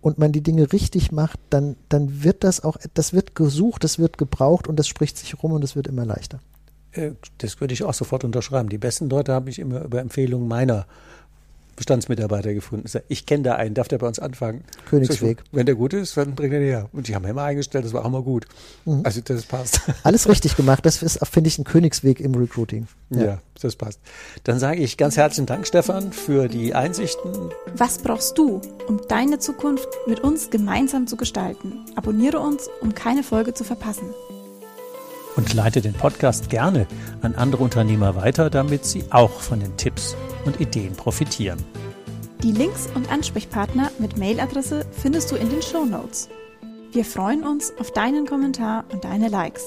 und man die Dinge richtig macht, dann, dann wird das auch, das wird gesucht, das wird gebraucht und das spricht sich rum und es wird immer leichter. Äh, das würde ich auch sofort unterschreiben. Die besten Leute habe ich immer über Empfehlungen meiner Bestandsmitarbeiter gefunden. Ich kenne da einen, darf der bei uns anfangen? Königsweg. Wenn der gut ist, dann bringt er den her. Und die haben immer eingestellt, das war auch mal gut. Mhm. Also das passt. Alles richtig gemacht. Das ist, finde ich, ein Königsweg im Recruiting. Ja. ja, das passt. Dann sage ich ganz herzlichen Dank, Stefan, für die Einsichten. Was brauchst du, um deine Zukunft mit uns gemeinsam zu gestalten? Abonniere uns, um keine Folge zu verpassen und leite den Podcast gerne an andere Unternehmer weiter, damit sie auch von den Tipps und Ideen profitieren. Die Links und Ansprechpartner mit Mailadresse findest du in den Show Notes. Wir freuen uns auf deinen Kommentar und deine Likes.